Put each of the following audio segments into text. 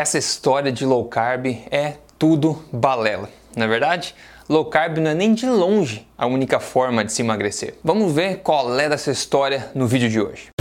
essa história de low carb é tudo balela, não é verdade? Low carb não é nem de longe a única forma de se emagrecer. Vamos ver qual é dessa história no vídeo de hoje.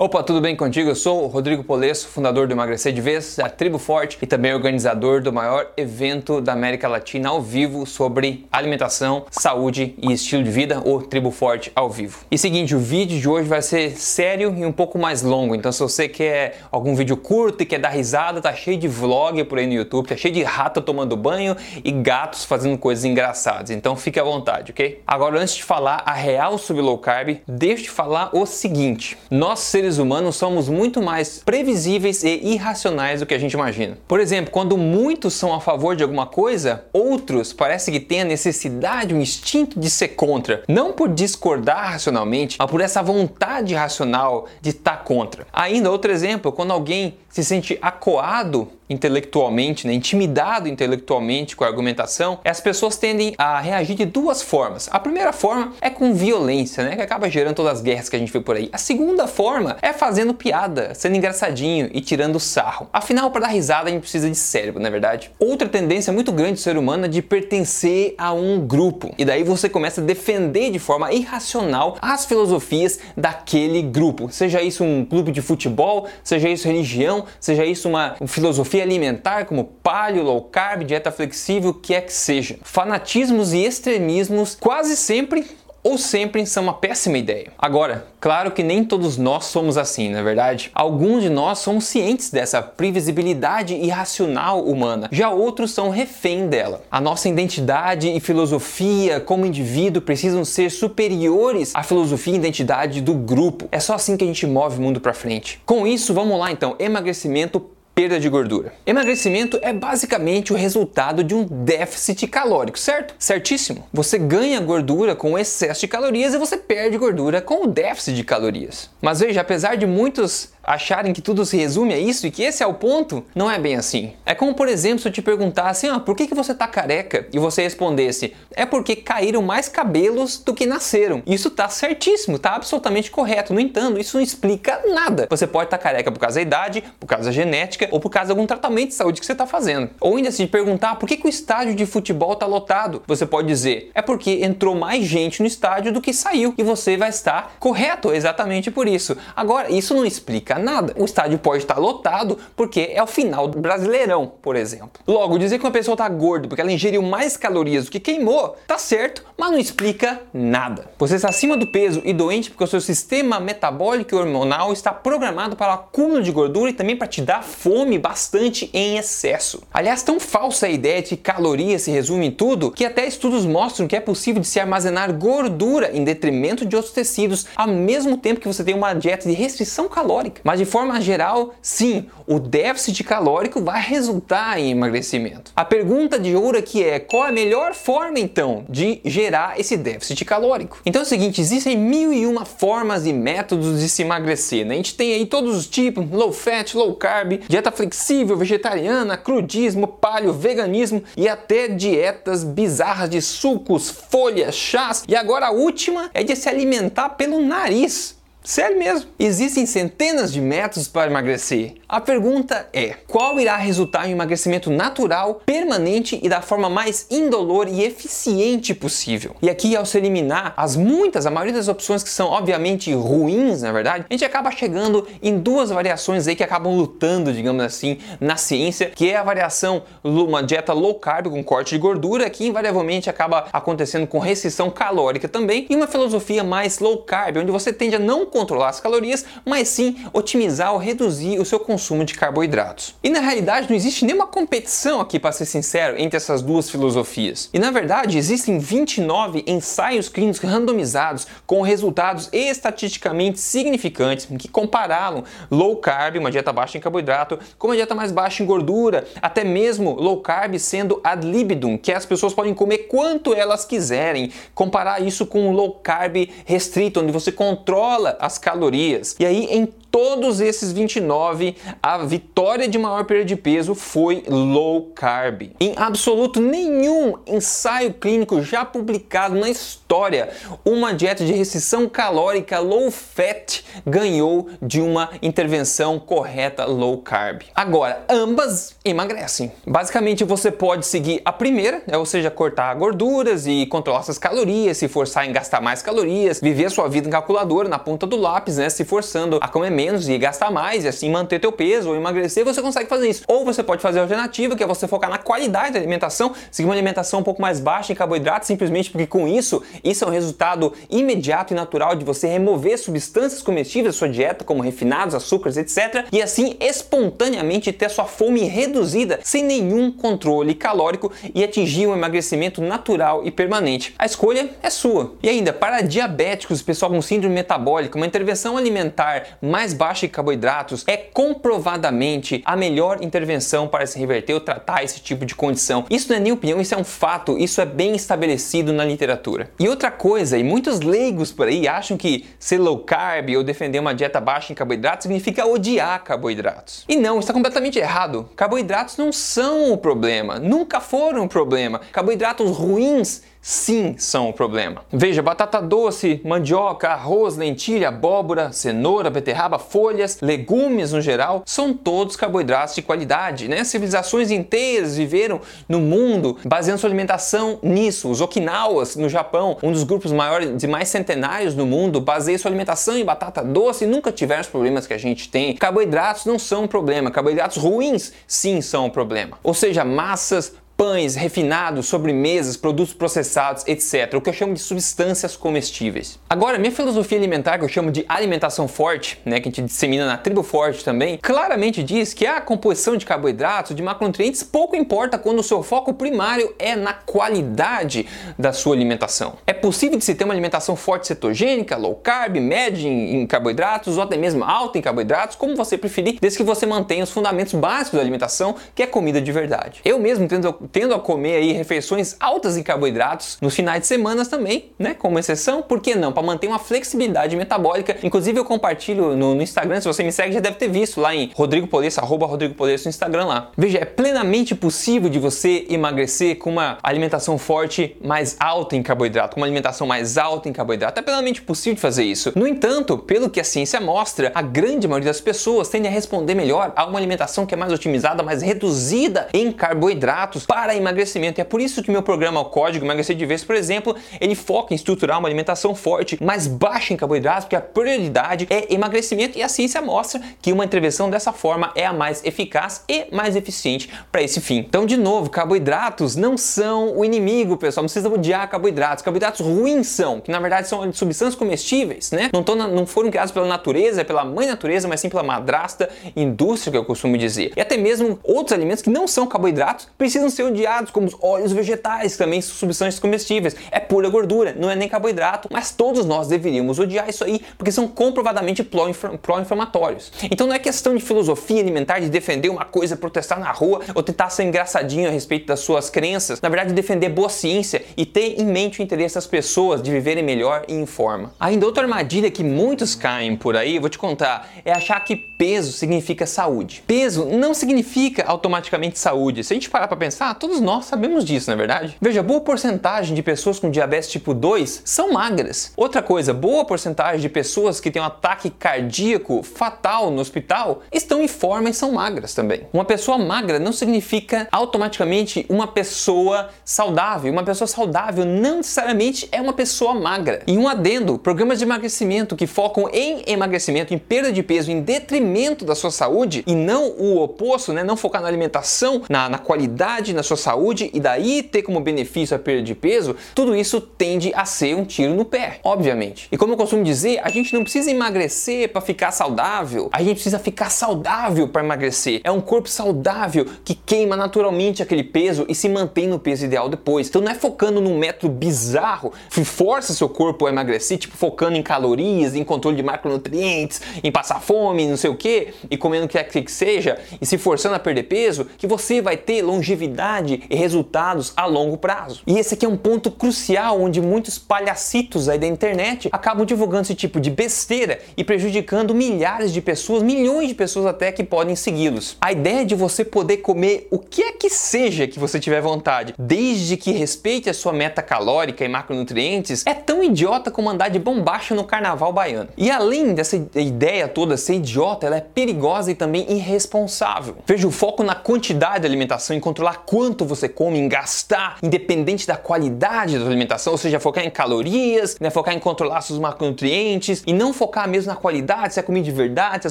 Opa, tudo bem contigo? Eu sou o Rodrigo Polesso, fundador do Emagrecer de Vez, da Tribo Forte e também organizador do maior evento da América Latina ao vivo sobre alimentação, saúde e estilo de vida, o Tribo Forte ao vivo. E seguinte, o vídeo de hoje vai ser sério e um pouco mais longo, então se você quer algum vídeo curto e quer dar risada, tá cheio de vlog por aí no YouTube, tá cheio de rato tomando banho e gatos fazendo coisas engraçadas, então fique à vontade, ok? Agora, antes de falar a real sobre low carb, deixa eu te falar o seguinte, nós seres seres humanos somos muito mais previsíveis e irracionais do que a gente imagina. Por exemplo, quando muitos são a favor de alguma coisa, outros parece que têm a necessidade, o instinto de ser contra, não por discordar racionalmente, mas por essa vontade racional de estar contra. Ainda outro exemplo, quando alguém se sente acuado intelectualmente, né, intimidado intelectualmente com a argumentação, as pessoas tendem a reagir de duas formas. A primeira forma é com violência, né, que acaba gerando todas as guerras que a gente vê por aí. A segunda forma é fazendo piada, sendo engraçadinho e tirando sarro. Afinal, para dar risada a gente precisa de cérebro, não é verdade? Outra tendência muito grande do ser humano é de pertencer a um grupo. E daí você começa a defender de forma irracional as filosofias daquele grupo. Seja isso um clube de futebol, seja isso religião, seja isso uma filosofia alimentar como paleo, low carb, dieta flexível, o que é que seja. Fanatismos e extremismos quase sempre ou sempre são uma péssima ideia. Agora, claro que nem todos nós somos assim, não é verdade? Alguns de nós somos cientes dessa previsibilidade irracional humana, já outros são refém dela. A nossa identidade e filosofia como indivíduo precisam ser superiores à filosofia e identidade do grupo. É só assim que a gente move o mundo para frente. Com isso, vamos lá então, emagrecimento perda de gordura. Emagrecimento é basicamente o resultado de um déficit calórico, certo? Certíssimo. Você ganha gordura com excesso de calorias e você perde gordura com o déficit de calorias. Mas veja, apesar de muitos acharem que tudo se resume a isso e que esse é o ponto, não é bem assim. É como, por exemplo, se eu te perguntasse, ah, por que, que você tá careca? E você respondesse, é porque caíram mais cabelos do que nasceram. Isso tá certíssimo, tá absolutamente correto. No entanto, isso não explica nada. Você pode estar tá careca por causa da idade, por causa da genética ou por causa de algum tratamento de saúde que você está fazendo. Ou ainda se te perguntar por que, que o estádio de futebol está lotado, você pode dizer, é porque entrou mais gente no estádio do que saiu. E você vai estar correto exatamente por isso. Agora, isso não explica nada. O estádio pode estar lotado porque é o final do Brasileirão, por exemplo. Logo, dizer que uma pessoa está gorda porque ela ingeriu mais calorias do que queimou, tá certo, mas não explica nada. Você está acima do peso e doente porque o seu sistema metabólico e hormonal está programado para o acúmulo de gordura e também para te dar fome bastante em excesso. Aliás, tão falsa a ideia de que calorias se resume em tudo que até estudos mostram que é possível de se armazenar gordura em detrimento de outros tecidos, ao mesmo tempo que você tem uma dieta de restrição calórica. Mas de forma geral, sim, o déficit calórico vai resultar em emagrecimento. A pergunta de ouro aqui é: qual a melhor forma então de gerar esse déficit calórico? Então é o seguinte: existem mil e uma formas e métodos de se emagrecer. Né? A gente tem aí todos os tipos: low fat, low carb, dieta flexível, vegetariana, crudismo, paleo, veganismo e até dietas bizarras de sucos, folhas, chás. E agora a última é de se alimentar pelo nariz. Sério mesmo. Existem centenas de métodos para emagrecer. A pergunta é: qual irá resultar em um emagrecimento natural, permanente e da forma mais indolor e eficiente possível? E aqui, ao se eliminar as muitas, a maioria das opções que são obviamente ruins, na verdade, a gente acaba chegando em duas variações aí que acabam lutando, digamos assim, na ciência, que é a variação uma dieta low carb com corte de gordura, que invariavelmente acaba acontecendo com restrição calórica também, e uma filosofia mais low carb, onde você tende a não controlar as calorias, mas sim otimizar ou reduzir o seu consumo de carboidratos. E na realidade não existe nenhuma competição aqui, para ser sincero, entre essas duas filosofias. E na verdade existem 29 ensaios clínicos randomizados com resultados estatisticamente significantes que compararam low carb, uma dieta baixa em carboidrato, com uma dieta mais baixa em gordura, até mesmo low carb sendo ad libidum, que as pessoas podem comer quanto elas quiserem. Comparar isso com low carb restrito, onde você controla as calorias. E aí, em todos esses 29, a vitória de maior perda de peso foi low carb. Em absoluto nenhum ensaio clínico já publicado na história, uma dieta de restrição calórica low fat ganhou de uma intervenção correta low carb. Agora, ambas emagrecem. Basicamente, você pode seguir a primeira, né, ou seja, cortar gorduras e controlar suas calorias, se forçar em gastar mais calorias, viver a sua vida em calculadora na ponta do lápis, né, se forçando a comer menos e gastar mais e assim manter teu peso ou emagrecer, você consegue fazer isso. Ou você pode fazer a alternativa, que é você focar na qualidade da alimentação, seguir uma alimentação um pouco mais baixa em carboidratos, simplesmente porque com isso, isso é um resultado imediato e natural de você remover substâncias comestíveis da sua dieta, como refinados, açúcares, etc, e assim espontaneamente ter sua fome reduzida sem nenhum controle calórico e atingir um emagrecimento natural e permanente. A escolha é sua. E ainda, para diabéticos, pessoal com síndrome metabólica, uma intervenção alimentar mais baixa em carboidratos é comprovadamente a melhor intervenção para se reverter ou tratar esse tipo de condição. Isso não é nem opinião, isso é um fato, isso é bem estabelecido na literatura. E outra coisa, e muitos leigos por aí acham que ser low carb ou defender uma dieta baixa em carboidratos significa odiar carboidratos. E não, está completamente errado. Carboidratos não são o problema, nunca foram o problema. Carboidratos ruins sim são o problema. Veja, batata doce, mandioca, arroz, lentilha, abóbora, cenoura, beterraba, folhas, legumes no geral, são todos carboidratos de qualidade, né? Civilizações inteiras viveram no mundo baseando sua alimentação nisso. Os Okinawas, no Japão, um dos grupos maiores e mais centenários no mundo, baseia sua alimentação em batata doce e nunca tiveram os problemas que a gente tem. Carboidratos não são um problema, carboidratos ruins sim são um problema. Ou seja, massas, pães, refinados, sobremesas, produtos processados, etc. O que eu chamo de substâncias comestíveis. Agora, minha filosofia alimentar, que eu chamo de alimentação forte, né, que a gente dissemina na tribo forte também, claramente diz que a composição de carboidratos, de macronutrientes, pouco importa quando o seu foco primário é na qualidade da sua alimentação. É possível de se ter uma alimentação forte cetogênica, low carb, média em, carboidratos ou até mesmo alta em carboidratos, como você preferir, desde que você mantenha os fundamentos básicos da alimentação, que é comida de verdade. Eu mesmo tento tendo a comer aí refeições altas em carboidratos nos finais de semana também, né? Como exceção, por que não? Para manter uma flexibilidade metabólica. Inclusive eu compartilho no, no, Instagram, se você me segue já deve ter visto lá em Rodrigo Polesso, arroba Rodrigo Polesso no Instagram lá. Veja, é plenamente possível de você emagrecer com uma alimentação forte mais alta em carboidrato, com uma alimentação mais alta em carboidrato. É plenamente possível de fazer isso. No entanto, pelo que a ciência mostra, a grande maioria das pessoas tende a responder melhor a uma alimentação que é mais otimizada, mais reduzida em carboidratos para emagrecimento. E é por isso que meu programa, o Código Emagrecer de Vez, por exemplo, ele foca em estruturar uma alimentação forte, mais baixa em carboidratos, porque a prioridade é emagrecimento e a ciência mostra que uma intervenção dessa forma é a mais eficaz e mais eficiente para esse fim. Então, de novo, carboidratos não são o inimigo, pessoal. Não precisa odiar carboidratos. Carboidratos ruins são, que na verdade são substâncias comestíveis, né? Não, na, não foram criados pela natureza, pela mãe natureza, mas sim pela madrasta indústria, que eu costumo dizer. E até mesmo outros alimentos que não são carboidratos precisam ser odiados, como os óleos vegetais, que também são substâncias comestíveis. É pura gordura, não é nem carboidrato, mas todos nós deveríamos odiar isso aí, porque são comprovadamente pró-inflamatórios. Então não é questão de filosofia alimentar, de defender uma coisa, protestar na rua ou tentar ser engraçadinho a respeito das suas crenças. Na verdade, defender boa ciência e ter em mente o interesse das pessoas de viverem melhor e em forma. Ainda outra armadilha que muitos caem por aí, vou te contar, é achar que peso significa saúde. Peso não significa automaticamente saúde. Se a gente parar para pensar, todos nós sabemos disso, não é verdade? Veja, boa porcentagem de pessoas com diabetes tipo 2 são magras. Outra coisa, boa porcentagem de pessoas que têm um ataque cardíaco fatal no hospital estão em forma e são magras também. Uma pessoa magra não significa automaticamente uma pessoa saudável. Uma pessoa saudável não necessariamente é uma pessoa magra. E um adendo, programas de emagrecimento que focam em emagrecimento, em perda de peso, em detrimento da sua saúde e não o oposto, né? Não focar na alimentação, na, na qualidade, na sua saúde e daí ter como benefício a perda de peso, tudo isso tende a ser um tiro no pé, obviamente. E como eu costumo dizer, a gente não precisa emagrecer para ficar saudável, a gente precisa ficar saudável para emagrecer. É um corpo saudável que queima naturalmente aquele peso e se mantém no peso ideal depois. Então não é focando num método bizarro que força seu corpo a emagrecer, tipo focando em calorias, em controle de macronutrientes, em passar fome, não sei o que, e comendo o que quer que seja, e se forçando a perder peso, que você vai ter longevidade qualidade e resultados a longo prazo. E esse aqui é um ponto crucial onde muitos palhacitos aí da internet acabam divulgando esse tipo de besteira e prejudicando milhares de pessoas, milhões de pessoas até que podem segui-los. A ideia de você poder comer o que é que seja que você tiver vontade, desde que respeite a sua meta calórica e macronutrientes, é tão idiota como andar de bombacha no carnaval baiano. E além dessa ideia toda ser idiota, ela é perigosa e também irresponsável. Veja o foco na quantidade da alimentação, em controlar quanto você come, em gastar, independente da qualidade da alimentação, ou seja, focar em calorias, né, focar em controlar seus macronutrientes e não focar mesmo na qualidade, se é comida de verdade, se é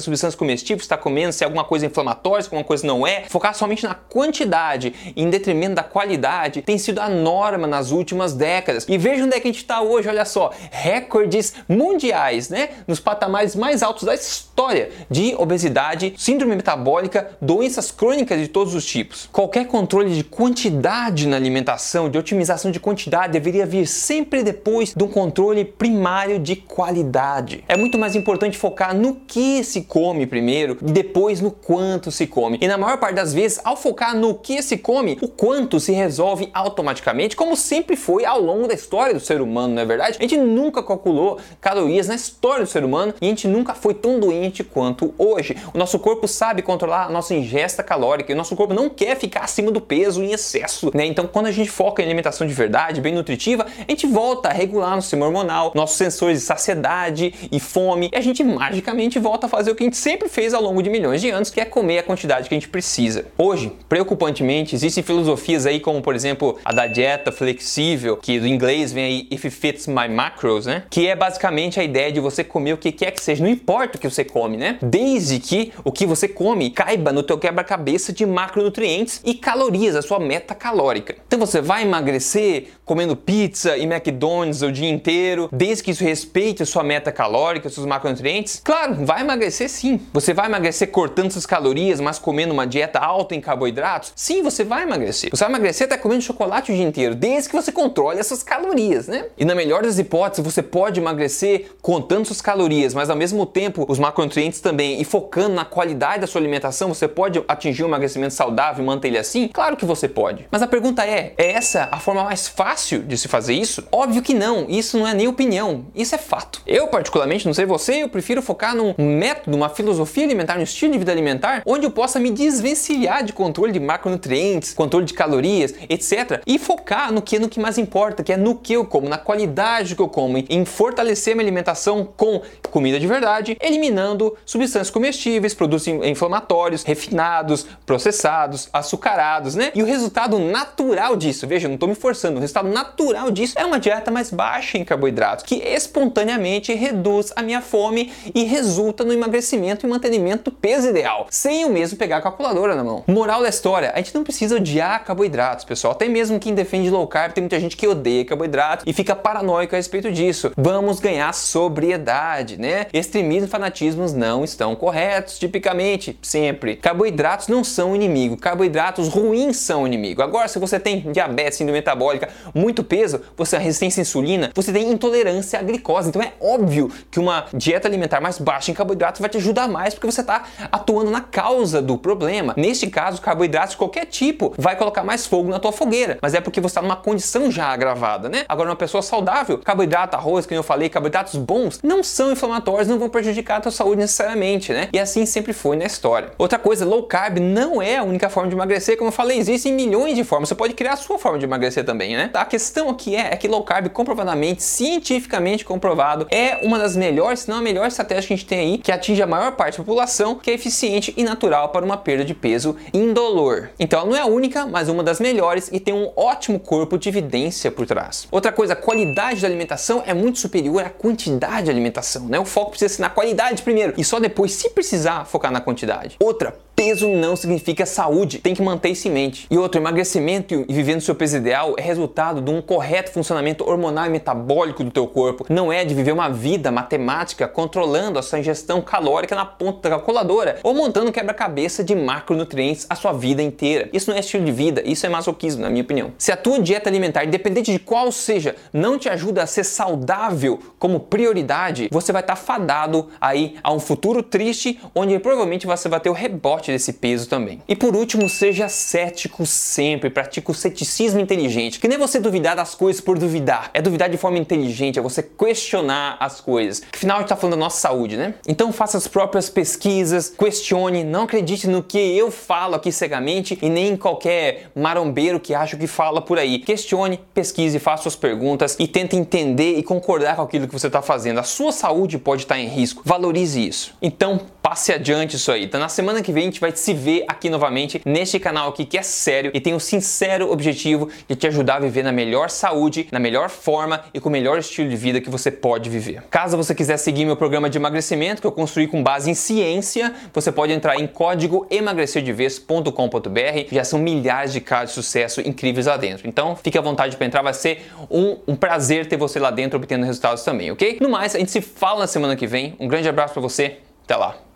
substância comestível, está comendo, se é alguma coisa inflamatória, se alguma coisa não é. Focar somente na quantidade em detrimento da qualidade tem sido a norma nas últimas décadas. E veja onde é que a gente está hoje, olha só, recordes mundiais, né, nos patamares mais altos da história de obesidade, síndrome metabólica, doenças crônicas de todos os tipos. Qualquer controle de quantidade na alimentação, de otimização de quantidade, deveria vir sempre depois de um controle primário de qualidade. É muito mais importante focar no que se come primeiro e depois no quanto se come. E na maior parte das vezes, ao focar no que se come, o quanto se resolve automaticamente, como sempre foi ao longo da história do ser humano, não é verdade? A gente nunca calculou calorias na história do ser humano e a gente nunca foi tão doente quanto hoje. O nosso corpo sabe controlar a nossa ingesta calórica e o nosso corpo não quer ficar acima do peso em excesso, né? Então, quando a gente foca em alimentação de verdade, bem nutritiva, a gente volta a regular nosso sistema hormonal, nossos sensores de saciedade e fome, e a gente magicamente volta a fazer o que a gente sempre fez ao longo de milhões de anos, que é comer a quantidade que a gente precisa. Hoje, preocupantemente, existem filosofias aí como, por exemplo, a da dieta flexível, que do inglês vem aí if it fits my macros, né? Que é basicamente a ideia de você comer o que quer que seja, não importa o que você come, né? Desde que o que você come caiba no teu quebra-cabeça de macronutrientes e calorias, a sua meta calórica. Então você vai emagrecer comendo pizza e McDonald's o dia inteiro, desde que isso respeite a sua meta calórica, seus macronutrientes? Claro, vai emagrecer sim. Você vai emagrecer cortando suas calorias, mas comendo uma dieta alta em carboidratos? Sim, você vai emagrecer. Você vai emagrecer até comendo chocolate o dia inteiro, desde que você controle essas calorias, né? E na melhor das hipóteses, você pode emagrecer contando suas calorias, mas ao mesmo tempo os macronutrientes também e focando na qualidade da sua alimentação, você pode atingir um emagrecimento saudável e manter ele assim? Claro que você pode. Mas a pergunta é: é essa a forma mais fácil de se fazer isso? Óbvio que não. Isso não é nem opinião. Isso é fato. Eu, particularmente, não sei você, eu prefiro focar num método, uma filosofia alimentar, um estilo de vida alimentar, onde eu possa me desvencilhar de controle de macronutrientes, controle de calorias, etc. E focar no que é no que mais importa, que é no que eu como, na qualidade que eu como, em fortalecer minha alimentação com comida de verdade, eliminando substâncias comestíveis, produtos inflamatórios, refinados, processados, açucarados, né? E o resultado natural disso, veja, não estou me forçando, o resultado natural disso é uma dieta mais baixa em carboidratos, que espontaneamente reduz a minha fome e resulta no emagrecimento e mantenimento do peso ideal, sem eu mesmo pegar a calculadora na mão. Moral da história, a gente não precisa odiar carboidratos, pessoal. Até mesmo quem defende low carb, tem muita gente que odeia carboidratos e fica paranoico a respeito disso. Vamos ganhar sobriedade, né? Extremismo e fanatismos não estão corretos, tipicamente, sempre. Carboidratos não são inimigo, carboidratos ruins são inimigo. Agora, se você tem diabetes, síndrome metabólica, muito peso, você tem resistência à insulina, você tem intolerância à glicose. Então é óbvio que uma dieta alimentar mais baixa em carboidratos vai te ajudar mais porque você está atuando na causa do problema. Neste caso, carboidratos de qualquer tipo vai colocar mais fogo na tua fogueira, mas é porque você está numa condição já agravada, né? Agora, uma pessoa saudável, carboidrato, arroz, que eu falei, carboidratos bons, não são inflamatórios, não vão prejudicar a tua saúde necessariamente, né? E assim sempre foi na história. Outra coisa, low carb não é a única forma de emagrecer, como eu falei, existem milhões de formas. Você pode criar a sua forma de emagrecer também, né? A questão aqui é, é que low carb, comprovadamente, cientificamente comprovado, é uma das melhores, se não a melhor estratégia que a gente tem aí, que atinge a maior parte da população, que é eficiente e natural para uma perda de peso indolor. Então, ela não é a única, mas uma das melhores e tem um ótimo corpo de evidência por trás. Outra coisa, a qualidade da alimentação é muito superior à quantidade de alimentação, né? O foco precisa ser na qualidade primeiro e só depois, se precisar, focar na quantidade. Outra, peso não significa saúde, tem que manter isso em mente. E outro, emagrecimento e vivendo seu peso ideal é resultado de um correto funcionamento hormonal e metabólico do teu corpo. Não é de viver uma vida matemática controlando a sua ingestão calórica na ponta da calculadora ou montando quebra-cabeça de macronutrientes a sua vida inteira. Isso não é estilo de vida, isso é masoquismo, na minha opinião. Se a tua dieta alimentar, independente de qual seja, não te ajuda a ser saudável como prioridade, você vai estar fadado aí a um futuro triste onde provavelmente você vai ter o rebote parte desse peso também. E por último, seja cético sempre, pratique o ceticismo inteligente, que nem você duvidar das coisas por duvidar, é duvidar de forma inteligente, é você questionar as coisas. Afinal, a gente tá falando da nossa saúde, né? Então faça as próprias pesquisas, questione, não acredite no que eu falo aqui cegamente e nem em qualquer marombeiro que acha que fala por aí. Questione, pesquise, faça suas perguntas e tente entender e concordar com aquilo que você está fazendo. A sua saúde pode estar em risco. Valorize isso. Então, passe adiante isso aí. Então, na semana que vem gente vai se ver aqui novamente neste canal aqui que é sério e tem o sincero objetivo de te ajudar a viver na melhor saúde, na melhor forma e com o melhor estilo de vida que você pode viver. Caso você quiser seguir meu programa de emagrecimento que eu construí com base em ciência, você pode entrar em código emagrecerdevez.com.br. Já são milhares de casos de sucesso incríveis lá dentro. Então, fique à vontade para entrar, vai ser um, um prazer ter você lá dentro obtendo resultados também, ok? No mais, a gente se fala na semana que vem. Um grande abraço para você. Até lá.